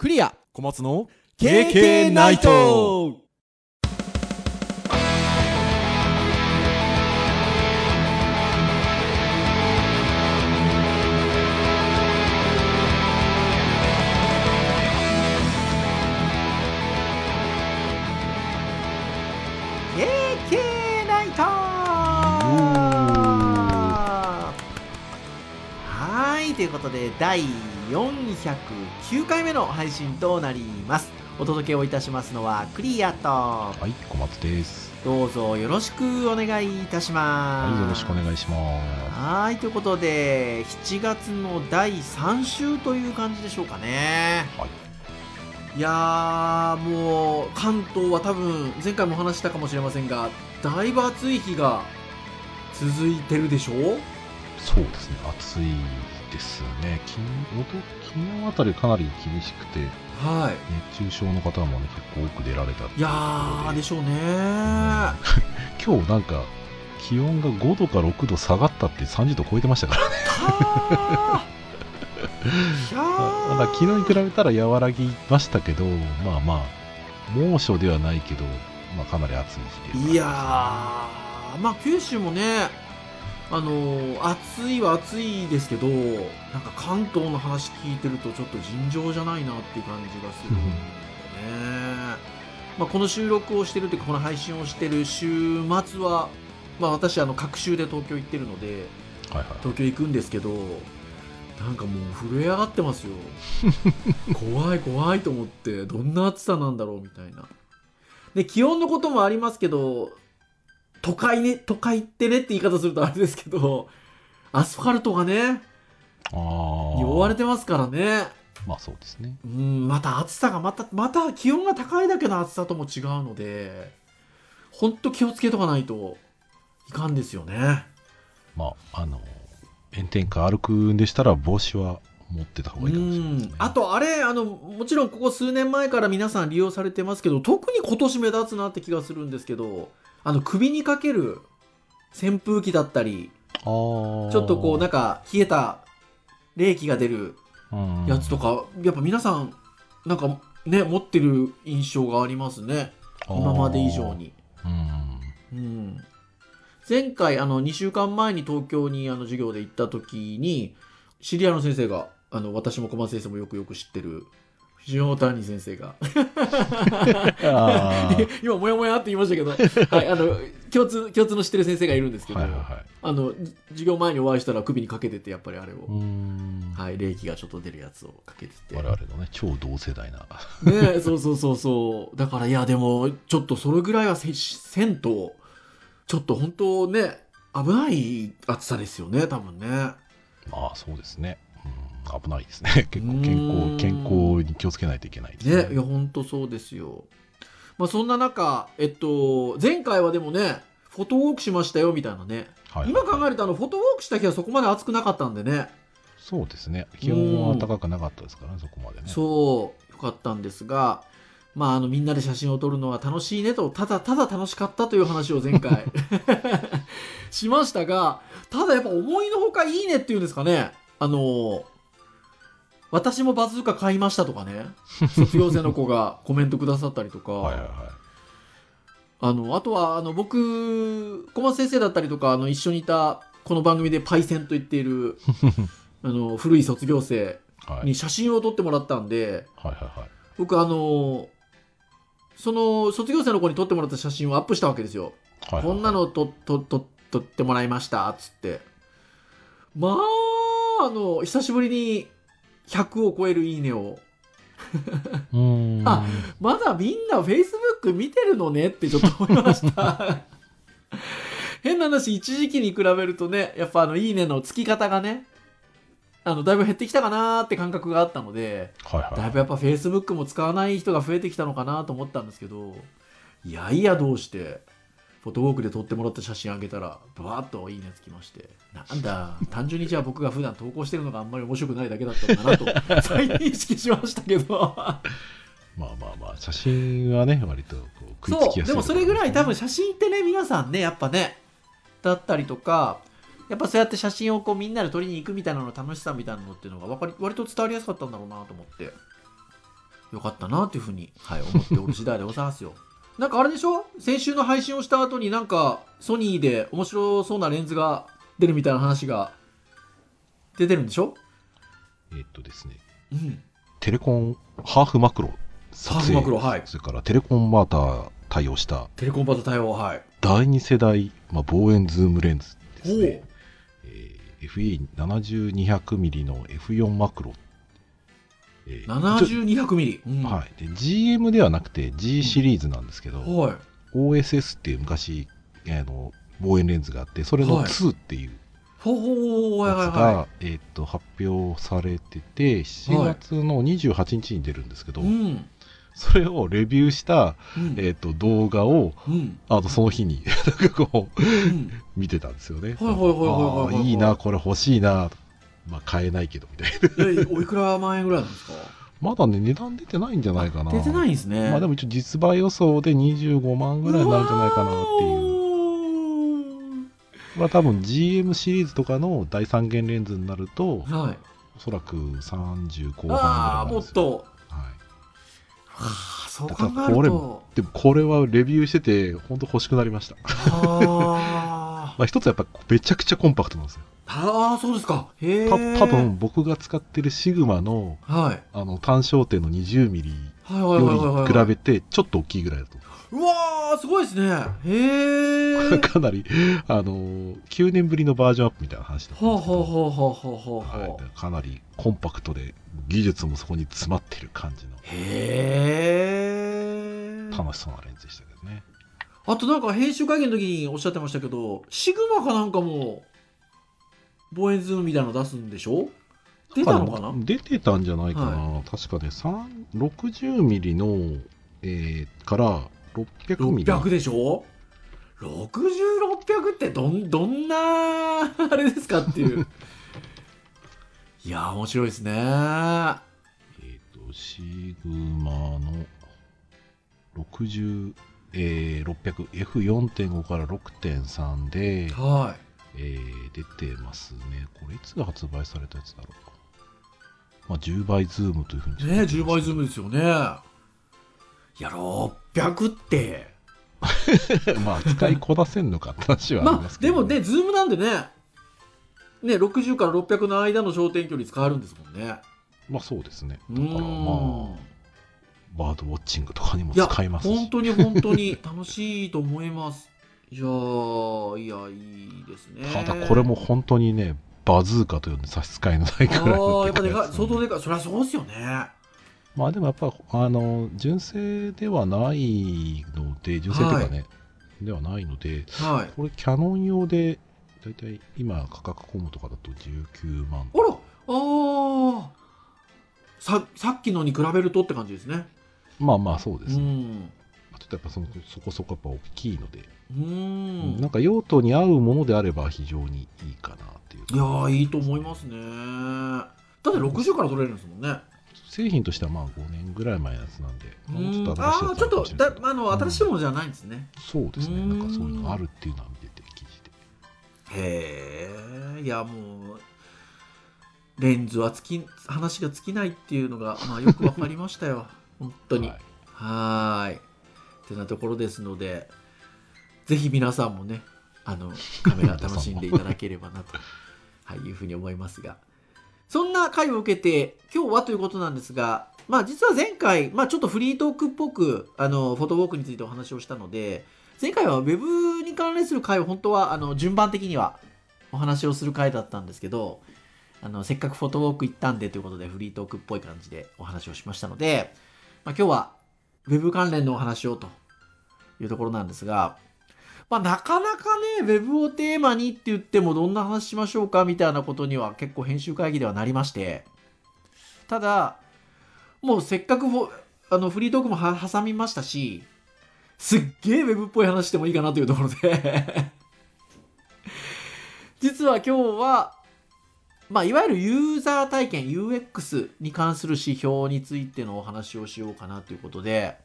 クリア。小松の KK ナイト。ナイト。はいということで第409回目の配信となります。お届けをいたしますのはクリアと。はい小松です。どうぞよろしくお願いいたします。はいよろしくお願いします。はいということで7月の第3週という感じでしょうかね。はい。いやーもう関東は多分前回もお話ししたかもしれませんがだいぶ暑い日が続いてるでしょそうですね暑いですね。昨日昨日あたりかなり厳しくてはい。熱中症の方もね結構多く出られたいやーでしょうね。ー 今日なんか気温が5度か6度下がったって30度超えてましたからね。まだ昨日に比べたら和らぎましたけどまあまあ猛暑ではないけど、まあ、かなり暑い日でいやー。まあ九州もねあのー暑いは暑いですけどなんか関東の話聞いてるとちょっと尋常じゃないなっていう感じがするんだよね、まあ、この収録をしてるというかこの配信をしてる週末は、まあ、私あの各週で東京行ってるのではいはい。東京行くんですけどなんかもう震え上がってますよ。怖い怖いと思ってどんな暑さなんだろうみたいな。で気温のこともありますけど都会ね都会ってねって言い方するとあれですけどアスファルトがねああ汚われてますからね。まあそうですね。うんまた暑さがまたまた気温が高いだけの暑さとも違うのでほんと気をつけとかないといかんですよね。まああの炎天下歩くんでしたら帽子は持ってた方がいいかもしれないね。うん。あとあれあのもちろんここ数年前から皆さん利用されてますけど特に今年目立つなって気がするんですけどあの首にかける扇風機だったりちょっとこうなんか冷えた冷気が出るうんやつとか、やっぱ皆さんなんかね持ってる印象がありますね。今まで以上に。うん。うん、前回あの2週間前に東京にあの授業で行った時に知り合いの先生があの私も小松先生もよくよく知ってる藤尾谷先生が。今もやもやって言いましたけど、はい、あの共通共通の知ってる先生がいるんですけど、はいはいはい。あのじ授業前にお会いしたら首にかけててやっぱりあれを、はい、冷気がちょっと出るやつをかけてて。我々のね超同世代な。ねそうそうそうそう。だからいやでもちょっとそれぐらいはせせんとちょっと本当ね危ない暑さですよね多分ね。まあそうですね、うん、危ないですね。結構健うん康健康に気をつけないといけないですね。いや本当そうですよ。まあそんな中えっと前回はでもねフォトウォークしましたよみたいなね。はい。今考えるとあのフォトウォークした日はそこまで暑くなかったんでね。そうですね。気温は高くなかったですからねそこまでね。そうよかったんですがまああのみんなで写真を撮るのは楽しいねとただただ楽しかったという話を前回 しましたがただやっぱ思いのほかいいねっていうんですかね。あの私もバズーカ買いましたとかね。卒業生の子がコメントくださったりとか、はいはいはい。あのあとはあの僕小松先生だったりとかあの一緒にいたこの番組でパイセンと言っている あの古い卒業生はい。に写真を撮ってもらったんで、はいはいはい。僕あのその卒業生の子に撮ってもらった写真をアップしたわけですよ。はいはいこんなの撮とと撮ってもらいましたっつって。まあ、あの、久しぶりに100を超えるいいねを。あまだみんな Facebook 見てるのねってちょっと思いました。変な話、一時期に比べるとね、やっぱあの、いいねのつき方がね、あの、だいぶ減ってきたかなーって感覚があったので、はいはいだいぶやっぱ Facebook も使わない人が増えてきたのかなと思ったんですけどいやいやどうしてフォトウォークで撮ってもらった写真あげたらバーッといいねつきまして。なんだ単純にじゃあ僕が普段投稿してるのがあんまり面白くないだけだったんだなと 再認識しましたけど。まあまあまあ写真はね割とこう食いつきやすいそうでもそれぐらい多分写真ってね皆さんねやっぱねだったりとかやっぱそうやって写真をこうみんなで撮りに行くみたいなの楽しさみたいなのっていうのがわかり割と伝わりやすかったんだろうなと思って。よかったなというふうに、はい、思っておる次第でございますよ。なんかあれでしょ？先週の配信をした後になんかソニーで面白そうなレンズが出るみたいな話が出てるんでしょ？えーっとですね、うん。テレコンハーフマクロハーフマクロ、はい。それからテレコンバーター対応したテレコンバート対応、はい。第2世代、まあ、望遠ズームレンズですよね。えー FE70-200mm の F4 マクロ。えー70、200ミリ。うんはい、で GM ではなくて G シリーズなんですけど、はい。OSS っていう昔、あの望遠レンズがあってそれのはい2っていうやつが、はいはえーっと発表されてて7月の28日に出るんですけど、い。うん。それをレビューした、うん。えーっと動画をうん。あのその日に なんかこううん。見てたんですよね。はいはいはいはいはいいいな、これ欲しいな。まあ買えないけどみたいな。え、おいくら万円ぐらいなんですか？まだね、値段出てないんじゃないかな。出てないんですね。まあでも一応実売予想で25万ぐらいになるんじゃないかなっていう。う。まあ多分 GM シリーズとかの第三元レンズになると、はい。おそらく30後半ぐらいああ。もっと。はい。はあ、そうだ考えからこれると。でもこれはレビューしてて、本当欲しくなりました。あ まあ一つはやっぱめちゃくちゃコンパクトなんですよ。あ、そうですか。へえ。た多分。僕が使ってるシグマのはい。あの単焦点の 20mm はいはいはいはいよはい。り比べてちょっと大きいぐらいだと。うわー、すごいですね。へえ。かなり、あのー、9年ぶりのバージョンアップみたいな話だったんほうですけど、ほうほうほうほうほうほう。はい、かなりコンパクトで、技術もそこに詰まってる感じのへえ。楽しそうなレンズでしたけどね。あとなんか編集会見の時におっしゃってましたけど、シグマかなんかも、望遠ズームみたいなの出すんでしょ？出たのかな？出てたんじゃないかな。確かね、3 60mm の、えーから600ミリ。600でしょ？60600ってどんどんな あれですかっていう。いやー面白いですね。はえっ、と、シグマの60、えー、600、F4.5 から6.3で、いえー出てますね。これいつ発売されたやつだろう。まあ、10倍ズームというふうにね10倍ズームですよねいや600って まあ、使いこなせんのかって話はありまあますけど、でもねズームなんでねね60から600の間の焦点距離使えるんですもんねまあそうですね。うだからまあ、んバードウォッチングとかにも使えますし。本当に本当に楽しいと思いますいやーいやいいですね。ただこれも本当にね、バズーカというので差し支えのないくらいあのあやっぱでかい相当ででかいそりゃそうですよね。まあでもやっぱ、あの、純正ではないので、純正というかね、ではないので、はい。これキャノン用で、だいたい今価格コムとかだと19万。あらああささっきのに比べるとって感じですね。まあまあそうでうすね。んちょっとやっぱそのそこそこやっぱ大きいので、うん。なんか用途に合うものであれば非常にいいかなっていう。いやーいいと思いますね。だって60から取れるんですもんね。製品としてはまあ5年ぐらい前のやつなんで、うん。もうちょっと新しいちょっとだあの新しいものじゃないんですね、そうですね、うんなん。かそういうのがあるっていうのは見てて、記事で。へえいやもうレンズは尽き話が尽きないっていうのが、まあ、よくわかりましたよ。本当に。はい。はーい。ってなところですのでぜひ皆さんもねあのカメラ楽しんでいただければなと、はい、いうふうに思いますが。そんな回を受けて今日はということなんですがまあ実は前回、まあ、ちょっとフリートークっぽくあのフォトウォークについてお話をしたので前回はウェブに関連する回を本当はあの順番的にはお話をする回だったんですけどあのせっかくフォトウォーク行ったんでということでフリートークっぽい感じでお話をしましたので、まあ、今日はウェブ関連のお話をというところなんですが、まあ、なかなかね、ウェブをテーマにって言ってもどんな話しましょうかみたいなことには結構編集会議ではなりまして、ただ、もうせっかくフあのフリートークも挟みましたし、すっげえウェブっぽい話してもいいかなというところで。実は今日は、まあ、いわゆるユーザー体験 UX に関する指標についてのお話をしようかなということで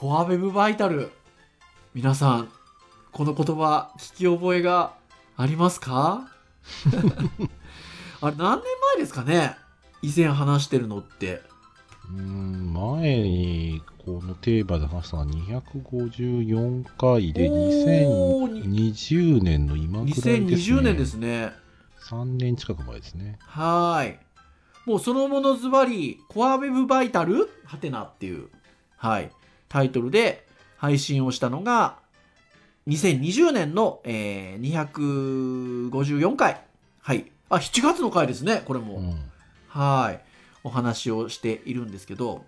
コアウェブバイタル。皆さんこの言葉聞き覚えがありますか？あれ何年前ですかね？以前話してるのって。うーん、前にこのテーマで話したのは254回でおー2020年の今くらいですね。2020年ですね。3年近く前ですね。はーい。もうそのものズバリコアウェブバイタル？はてなっていう。はいタイトルで配信をしたのが2020年の、えー、254回。はい。あ7月の回ですね。これも、うん。はい。お話をしているんですけど、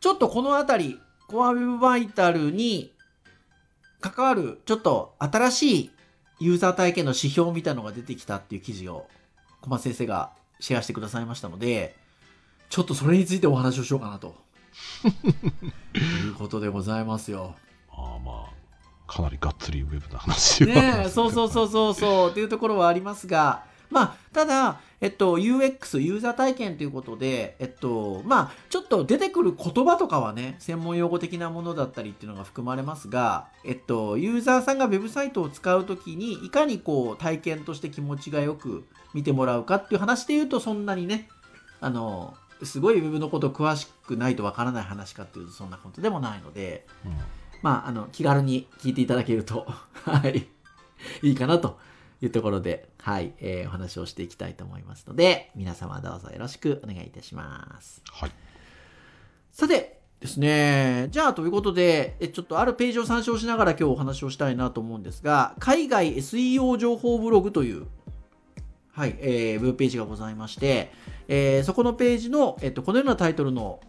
ちょっとこのあたり、コアウェブバイタルに関わる、ちょっと新しいユーザー体験の指標みたいなのが出てきたっていう記事を、小松先生がシェアしてくださいましたので、ちょっとそれについてお話をしようかなと。いうことでございますよ。ああまあかなりがっつりウェブな話はねえ、そうそうそうそうそうっていうところはありますが、まあ、ただ、えっと、UX、ユーザー体験ということで、えっと、まあ、ちょっと出てくる言葉とかはね、専門用語的なものだったりっていうのが含まれますが、えっと、ユーザーさんがウェブサイトを使うときに、いかにこう、体験として気持ちがよく見てもらうかっていう話で言うと、そんなにね、あの、すごいウェブのこと詳しくないとわからない話かっていうと、そんなことでもないので、うん。まあ、あの、気軽に聞いていただけると、はい、いいかなというところで、はい、えーお話をしていきたいと思いますので、皆様どうぞよろしくお願いいたします。はい。さてですね、じゃあということで、えちょっとあるページを参照しながら今日お話をしたいなと思うんですが、海外 SEO 情報ブログという、はい、えーウェブページがございまして、えーそこのページの、えっと、このようなタイトルの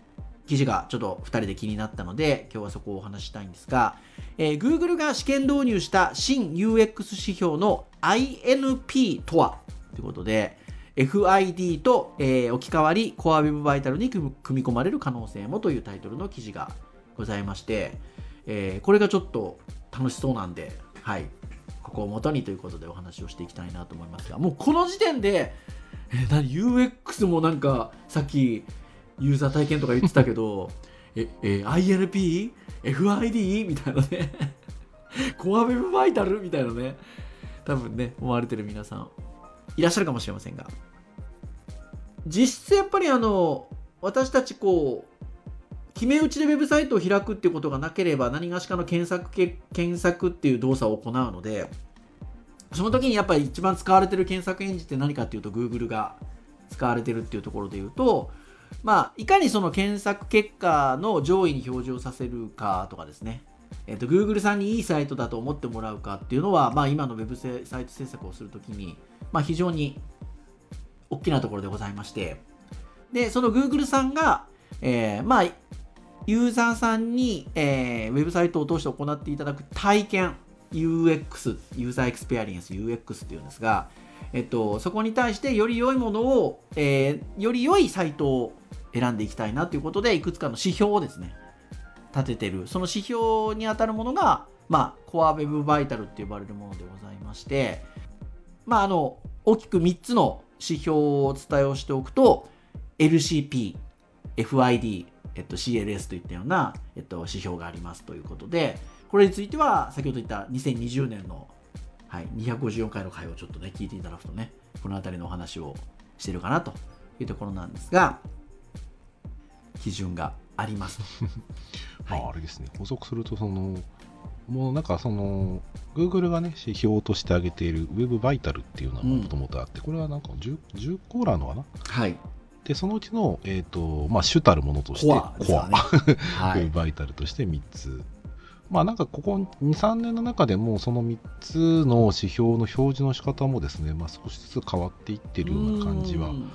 記事がちょっと2人で気になったので、今日はそこをお話したいんですが、えー Google が試験導入した新 UX 指標の INP とは？ということで、FID と、えー置き換わり、コアウェブバイタルに組み組み込まれる可能性もというタイトルの記事がございまして、えーこれがちょっと楽しそうなんで、はい、ここを元にということでお話をしていきたいなと思いますが、もうこの時点で、え何？UX もなんかさっきユーザー体験とか言ってたけど、え、え INP? FID? みたいなね。コアウェブバイタル？みたいなね。多分ね、思われてる皆さんいらっしゃるかもしれませんが。実質やっぱりあの、私たちこう、決め打ちでウェブサイトを開くっていうことがなければ何がしかの検索け検索っていう動作を行うのでその時にやっぱり一番使われてる検索エンジンって何かっていうと Google が使われてるっていうところで言うとまあいかにその検索結果の上位に表示をさせるかとかですね。えっと Google さんにいいサイトだと思ってもらうかっていうのは、まあ、今のウェブサイト制作をするときに、まあ、非常に大きなところでございまして。でその Google さんが、えーまあユーザーさんに、えーウェブサイトを通して行っていただく体験 UX ユーザーエクスペアリエンス UX っていうんですが、えっと、そこに対してより良いものを、えーより良いサイトを選んでいきたいなということでいくつかの指標をですね立ててる。その指標に当たるものが、まあ、コアウェブバイタルって呼ばれるものでございまして、まあ、あの大きく3つの指標をお伝えをしておくと LCP、FID、えっと、CLS といったような、えっと、指標がありますということでこれについては先ほど言った2020年の、はい、254回の回をちょっとね聞いていただくとねこの辺りのお話をしてるかなというところなんですが基準があります まあ、あれですね、補足すると、その、もうなんかその、Google がね、指標として挙げている Web バイタルっていうのがうんもともとあって、これはなんか 10, 10個ぐらいあるのかな？はいで、そのうちの、えっ、と、まあ、主たるものとして、コアですからねは Web い バイタルとして3つ。まあなんかここ2、3年の中でもその3つの指標の表示の仕方もですね、まあ、少しずつ変わっていってるような感じはうん。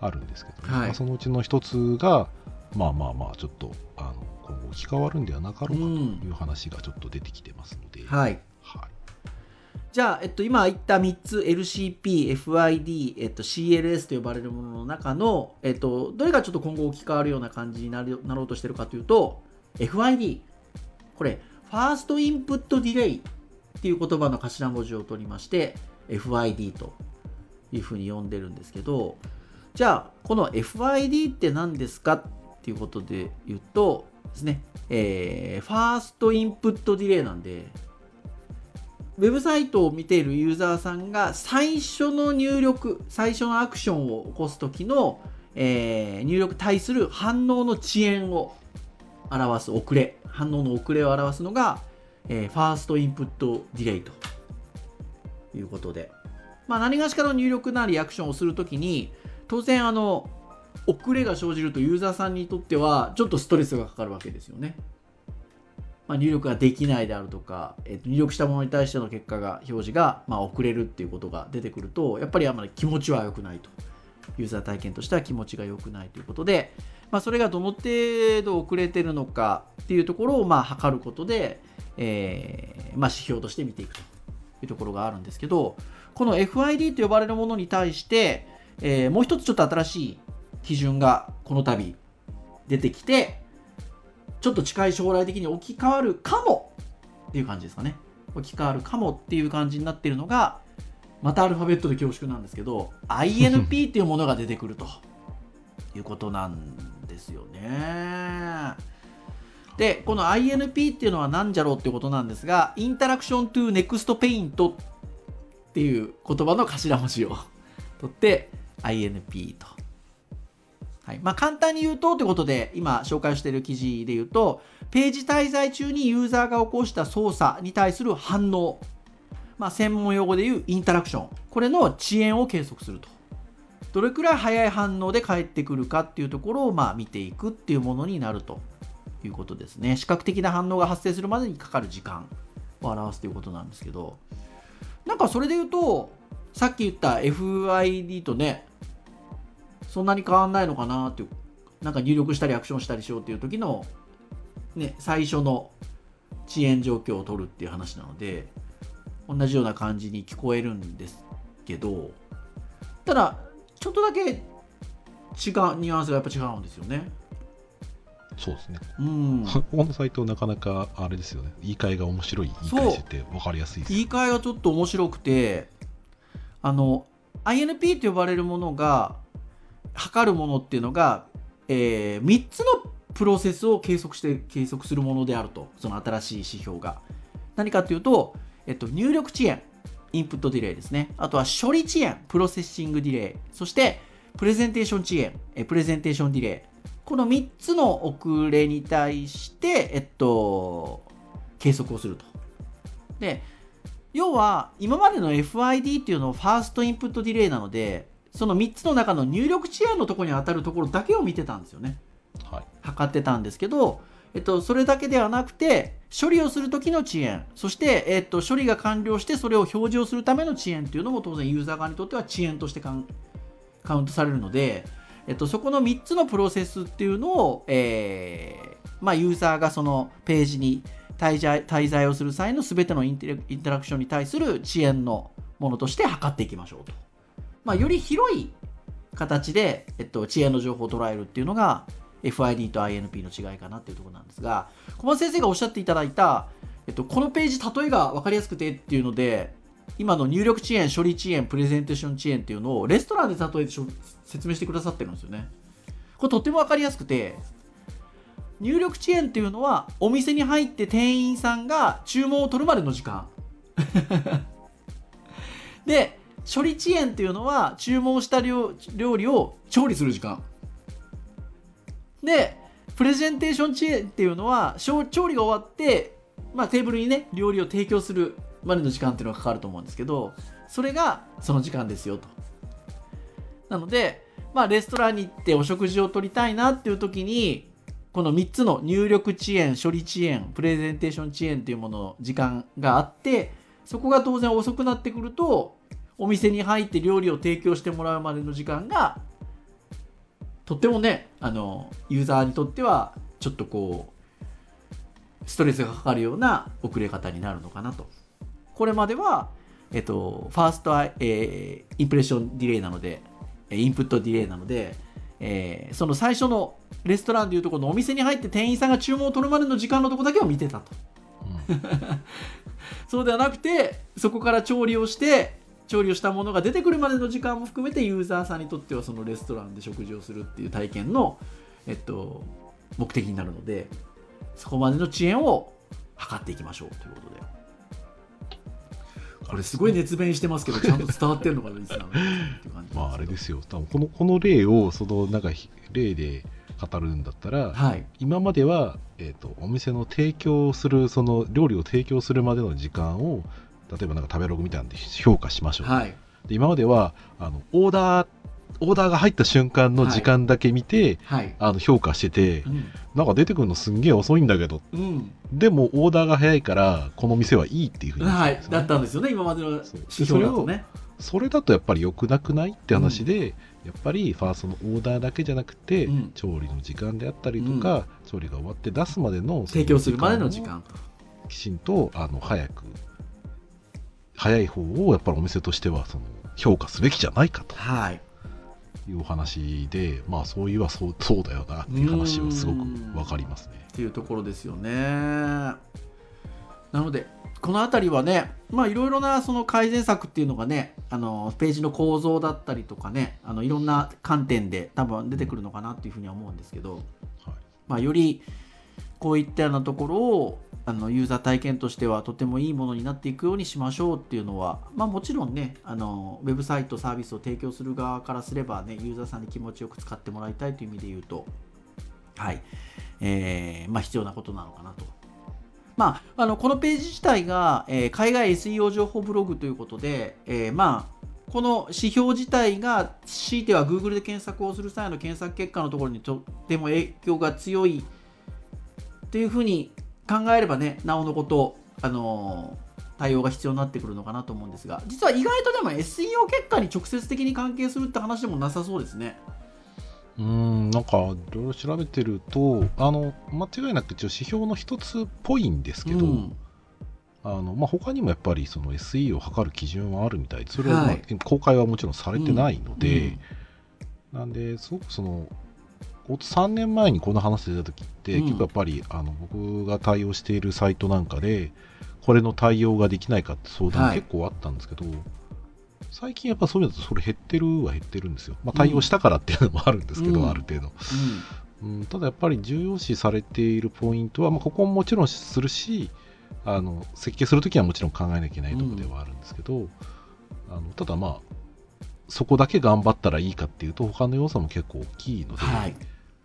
あるんですけど、ね。はい。まあ、そのうちの1つが、まあまあまあ、ちょっとあの今後置き換わるんではなかろうかという話がちょっと出てきてますので、はいはいじゃあ、えっと、今言った3つ LCP、FID、えっと、CLS と呼ばれるものの中の、えっと、どれがちょっと今後置き換わるような感じになるなろうとしてるかというと FID これ First Input Delay っていう言葉の頭文字を取りまして FID というふうに呼んでるんですけどじゃあこの FID って何ですかっていうことで言うとですね、えー First Input Delay なんでウェブサイトを見ているユーザーさんが最初の入力最初のアクションを起こす時の、えー入力対する反応の遅延を表す遅れ。反応の遅れを表すのが、えーファーストインプットディレイと。いうことで、まあ、何がしかの入力なリアクションをするときに当然あの遅れが生じるとユーザーさんにとってはちょっとストレスがかかるわけですよね。まあ、入力ができないであるとか、えっと入力したものに対しての結果が表示が、まあ、遅れるっていうことが出てくるとやっぱりあまり気持ちは良くないと。ユーザー体験としては気持ちが良くないということで、まあ、それがどの程度遅れてるのかっていうところをまあ測ることで、えーまあ、指標として見ていくというところがあるんですけどこの FID と呼ばれるものに対して、えーもう一つちょっと新しい基準がこの度出てきてちょっと近い将来的に置き換わるかもっていう感じですかね。置き換わるかもっていう感じになってるのがまたアルファベットで恐縮なんですけど INP っていうものが出てくると。いうことなんですよね。でこの INP っていうのは何じゃろうっていうことなんですがインタラクション to Next Paint っていう言葉の頭文字を取って INP と。はい。まあ、簡単に言うとということで今紹介している記事で言うとページ滞在中にユーザーが起こした操作に対する反応、まあ、専門用語で言うインタラクション。これの遅延を計測すると。どれくらい早い反応で返ってくるかっていうところをまあ見ていくっていうものになるということですね。視覚的な反応が発生するまでにかかる時間を表すということなんですけど。なんかそれで言うとさっき言った FID とねそんなに変わんないのかなっていうなんか入力したりアクションしたりしようっていう時のね最初の遅延状況を取るっていう話なので同じような感じに聞こえるんですけどただちょっとだけ違うニュアンスがやっぱ違うんですよねそうですね。うんここのサイトなかなかあれですよね。言い換えが面白い言い換えしてて分かりやすいです。言い換えがちょっと面白くてあの INP と呼ばれるものが測るものっていうのが、え3つのプロセスを計測して計測するものであると。その新しい指標が。何かっていうと、えっと、入力遅延 input delay ですね。あとは処理遅延 processing delay。そしてプレゼンテーション遅延え presentation delay。この3つの遅れに対して、えっと、計測をすると。で要は今までの FID っていうのを First Input Delay なのでその3つの中の入力遅延のところに当たるところだけを見てたんですよねはい。測ってたんですけど、えっと、それだけではなくて処理をする時の遅延そして、えっと、処理が完了してそれを表示をするための遅延っていうのも当然ユーザー側にとっては遅延としてカウントされるので、えっと、そこの3つのプロセスっていうのを、えーまあ、ユーザーがそのページに滞在滞在をする際の全てのインタラクションに対する遅延のものとして測っていきましょうと。まあ、より広い形で、えっと、遅延の情報を捉えるっていうのが FID と INP の違いかなっていうところなんですが小松先生がおっしゃっていただいた、えっと、このページ例えが分かりやすくてっていうので今の入力遅延処理遅延プレゼンテーション遅延っていうのをレストランで例えて説明してくださってるんですよね。これとっても分かりやすくて入力遅延っていうのはお店に入って店員さんが注文を取るまでの時間。で処理遅延っていうのは注文した料理を調理する時間。でプレゼンテーション遅延っていうのは調理が終わって、まあ、テーブルにね料理を提供するまでの時間っていうのがかかると思うんですけどそれがその時間ですよと。なので、まあ、レストランに行ってお食事をとりたいなっていう時にこの3つの入力遅延処理遅延プレゼンテーション遅延っていうものの時間があってそこが当然遅くなってくるとお店に入って料理を提供してもらうまでの時間がとってもねあのユーザーにとってはちょっとこうストレスがかかるような遅れ方になるのかなと。これまでは、えっと、ファーストアイ、えーインプレッションディレイなのでえーインプットディレイなので、えーその最初のレストランでいうところのお店に入って店員さんが注文を取るまでの時間のところだけを見てたと。そうではなくてそこから調理をして調理をしたものが出てくるまでの時間も含めてユーザーさんにとってはそのレストランで食事をするっていう体験の、えっと、目的になるのでそこまでの遅延を測っていきましょうということで。これすごい熱弁してますけど ちゃんと伝わってるのかなリまああれですよ。多分このこの例をそのなんかひ例で語るんだったら、はい。今までは、えー、とお店の提供するその料理を提供するまでの時間を例えばなんか食べログみたいなんで評価しましょう、はい。で今まではあのオーダーオーダーが入った瞬間の時間だけ見て、はい。あの評価しててうん。なんか出てくるのすんげえ遅いんだけど。うん。でもオーダーが早いからこの店はいいっていうふうに。言っはい。だったんですよね今までの指標だとね。それだとやっぱり良くなくないって話で、やっぱりファーストのオーダーだけじゃなくて、うん。調理の時間であったりとか、調理が終わって出すまでの提供するまでの時そ間。をきちんとあの早く早い方をやっぱりお店としてはその評価すべきじゃないかとはいいうお話でまあそういえばそうそうだよなっていう話はすごくわかりますね。っていうところですよね。なのでこの辺りはねまあいろいろなその改善策っていうのがねあのページの構造だったりとかねあのいろんな観点で多分出てくるのかなっていうふうには思うんですけど、はいまあ、よりこういったようなところをあのユーザー体験としてはとてもいいものになっていくようにしましょうっていうのは、まあ、もちろんねあのウェブサイトサービスを提供する側からすればねユーザーさんに気持ちよく使ってもらいたいという意味で言うとはいえーまあ、必要なことなのかなと。まあ、あのこのページ自体が、えー海外 SEO 情報ブログということで、えーまあ、この指標自体が強いては Google で検索をする際の検索結果のところにとっても影響が強いというふうに考えればねなおのこと、あのー対応が必要になってくるのかなと思うんですが実は意外とでも SEO 結果に直接的に関係するって話でもなさそうですね。うーんなんかいろいろ調べてるとあの間違いなく一応指標の一つっぽいんですけど、うん。あのまあ、他にもやっぱりその SE を測る基準はあるみたいでそれは、まあはい公開はもちろんされてないので、うん。なんですごくそのこ3年前にこの話出た時って、うん。結構やっぱりあの僕が対応しているサイトなんかでこれの対応ができないかって相談はい。結構あったんですけど、最近やっぱそういうのだとそれ減ってるは減ってるんですよ、まあ、対応したからっていうのもあるんですけど、うん。ある程度、うん、ただやっぱり重要視されているポイントは、まあ、ここももちろんするしあの設計するときはもちろん考えなきゃいけないところではあるんですけど、あのただまあそこだけ頑張ったらいいかっていうと他の要素も結構大きいので、はい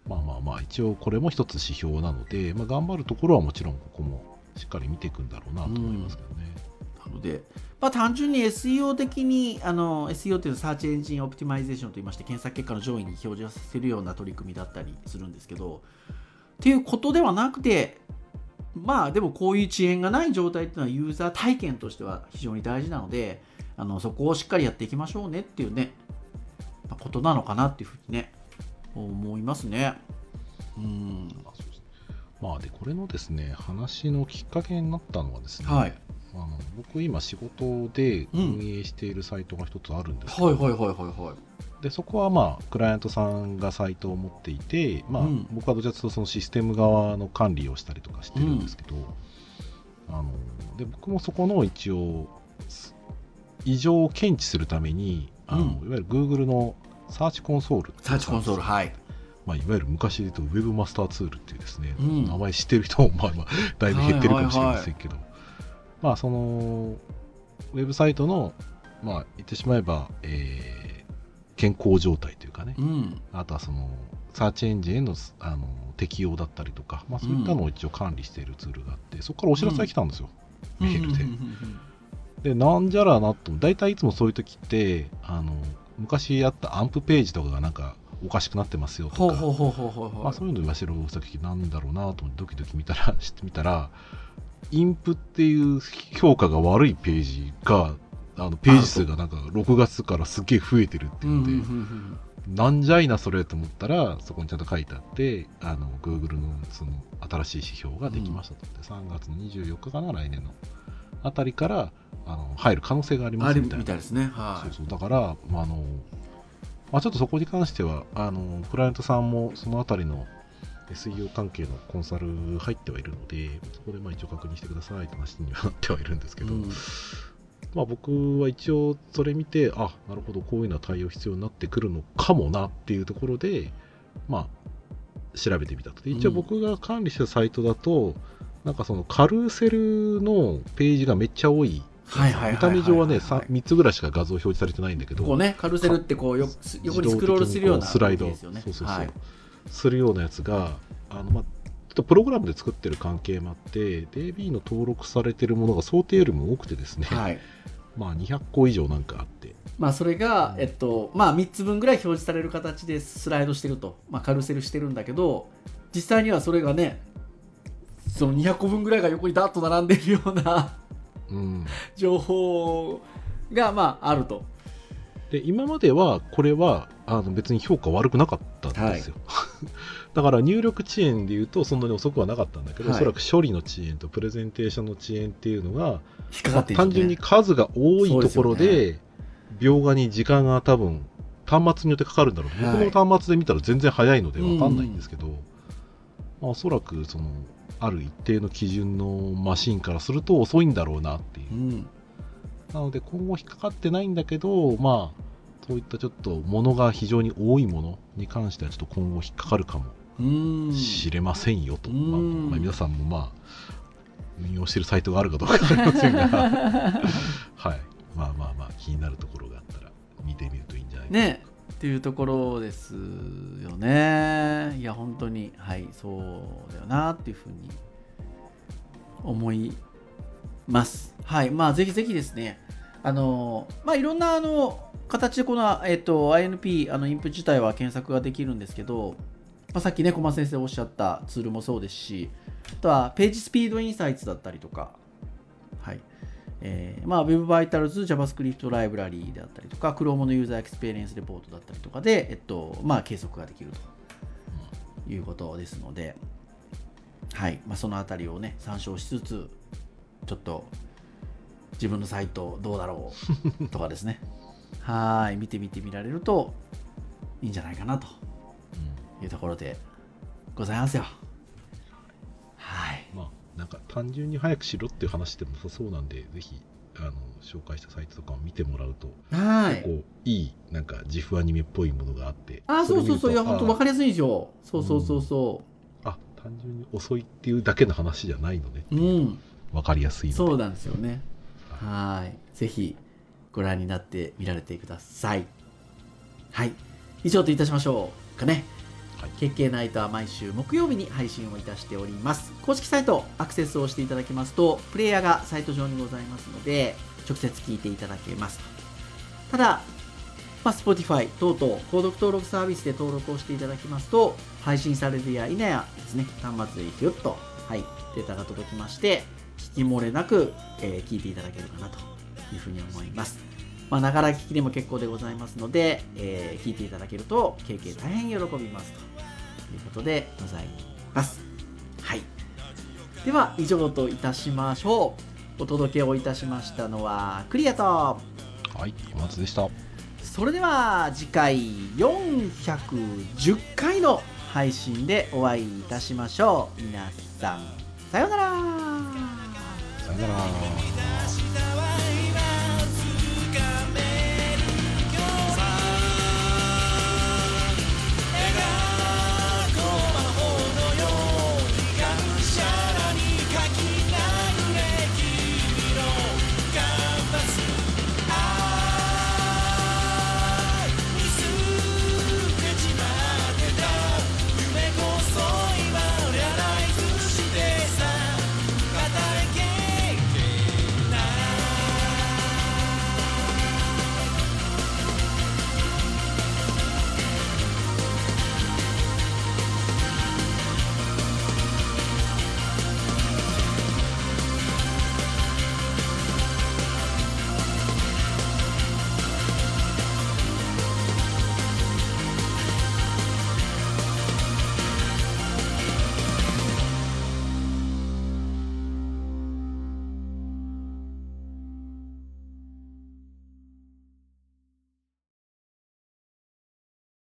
まあまあまあ一応これも一つ指標なので、まあ、頑張るところはもちろんここもしっかり見ていくんだろうなと思いますけどね。なので、まあ、単純に SEO 的にあの SEO というのは Search Engine Optimization といいまして検索結果の上位に表示させるような取り組みだったりするんですけどっていうことではなくてまあでもこういう遅延がない状態っていうのはユーザー体験としては非常に大事なのであのそこをしっかりやっていきましょうねっていうね、まあことなのかなっていうふうにね思いますね。うん。まあでこれのですね話のきっかけになったのはですね、はい、あの僕今仕事でうん運営しているサイトが一つあるんですけど、はいはいはいはいはい。でそこはまあクライアントさんがサイトを持っていて、まあうん。僕はどちらかというとそのシステム側の管理をしたりとかしてるんですけど、あので僕もそこの一応す異常を検知するためにあの、うん。いわゆる Google のサーチコンソール。サーチコンソールはい。まあ、いわゆる昔で言うと Web マスターツールっていうですね、うん。名前知ってる人もまあまあ だいぶ減ってるかもしれませんけど、まあそのウェブサイトのまあ言ってしまえば、えー健康状態というかね、うん。あとはそのサーチエンジンへのあの適用だったりとか、まあ、そういったのを一応管理しているツールがあって、そこからお知らせが来たんですよ、メールで。うん。うん。うん。で、なんじゃらなと、大体いつもそういう時って、あの昔あったアンプページとかがなんかおかしくなってますよとか、そういうのを言わせろした時なんだろうなと思ってドキドキ見たら知ってみたらインプっていう評価が悪いページがあのページ数がなんか6月からすげえ増えてるっていうので、うんうんうんなんじゃいなそれと思ったらそこにちゃんと書いてあってあの Google のその新しい指標ができましたと、で3月の24日かな来年のあたりからあの入る可能性がありますみたいなですね。はそうそう。だから、まああのまあ、ちょっとそこに関してはあのクライアントさんもそのあたりの SEO 関係のコンサル入ってはいるのでそこでまあ一応確認してくださいって話にはなってはいるんですけど、うん。まあ、僕は一応それ見てあなるほどこういうのは対応必要になってくるのかもなっていうところで、まあ、調べてみたと。で一応うん僕が管理したサイトだと、なんかそのカルーセルのページがめっちゃ多い。見た目上はね 3, 3つぐらいしか画像表示されてないんだけど。こうねカルセルってこうよ横にスクロールするようなスライド。そうそうそう、はい。するようなやつがあの、まあ、ちょっとプログラムで作ってる関係もあって DB の登録されてるものが想定よりも多くてですね、はい。まあ、200個以上なんかあって。まあ、それが、えっとまあ、3つ分ぐらい表示される形でスライドしてると、まあ、カルセルしてるんだけど実際にはそれがねその200個分ぐらいが横にダッと並んでるようなうん。情報が、まあ、あると。で今まではこれはあの別に評価悪くなかったんですよ、だから入力遅延でいうとそんなに遅くはなかったんだけど、はい。おそらく処理の遅延とプレゼンテーションの遅延っていうのが、単純に数が多いところでで描画に時間が多分端末によってかかるんだろう、はい。僕の端末で見たら全然早いので分かんないんですけど、まあ、おそらくそのある一定の基準のマシンからすると遅いんだろうなっていう。うん。なので今後引っかかってないんだけど、まあ、そういったちょっとものが非常に多いものに関してはちょっと今後引っかかるかもうん。しれませんよと、うん。まあまあ皆さんもまあ運用しているサイトがあるかどうかわかりませんが、はい、まあまあまあ気になるところがあったら見てみるといいんじゃないかな。ねっていうところですよね。いや本当に。はいそうだよなっていうふうに思います。はいまあぜひぜひですねあのまあいろんなあの形でこの、えっと INP あのインプ自体は検索ができるんですけど、まあ、さっきね小松先生おっしゃったツールもそうですしあとは PageSpeed Insights だったりとかえーまあ、Web Vitals JavaScript ライブラリーであったりとか Chrome の User Experience Report だったりとかで、えっとまあ、計測ができるということですので、はい。まあ、そのあたりをね参照しつつちょっと自分のサイトどうだろうとかですね。はい。見てみてみられるといいんじゃないかなというところでございますよなんか単純に早くしろっていう話でもなさそうなんでぜひあの紹介したサイトとかを見てもらうとはい。結構いいなんか自負アニメっぽいものがあってあそうそうそういや本当分かりりやすいんですよ。そうそうそうそあ単純に遅いっていうだけの話じゃないのねう。うん。分かりやすいそうなんですよね。はい。ぜひご覧になってみられてください。はい。以上といたしましょうかねはい。KK ナイトは毎週木曜日に配信をいたしております。公式サイトアクセスをしていただきますとプレイヤーがサイト上にございますので直接聞いていただけます。ただ、まあ、Spotify 等々購読登録サービスで登録をしていただきますと配信されるや否やですね端末でヒュッと、はい、データが届きまして聞き漏れなく、えー聞いていただけるかなというふうに思います。まあ、ながら聞きでも結構でございますので、えー聞いていただけると、経験大変喜びますということでございます。はい。では、以上といたしましょう。お届けをいたしましたのは、クリアと、はい今津でしたそれでは次回410回の配信でお会いいたしましょう。皆さん、さようなら。さよなら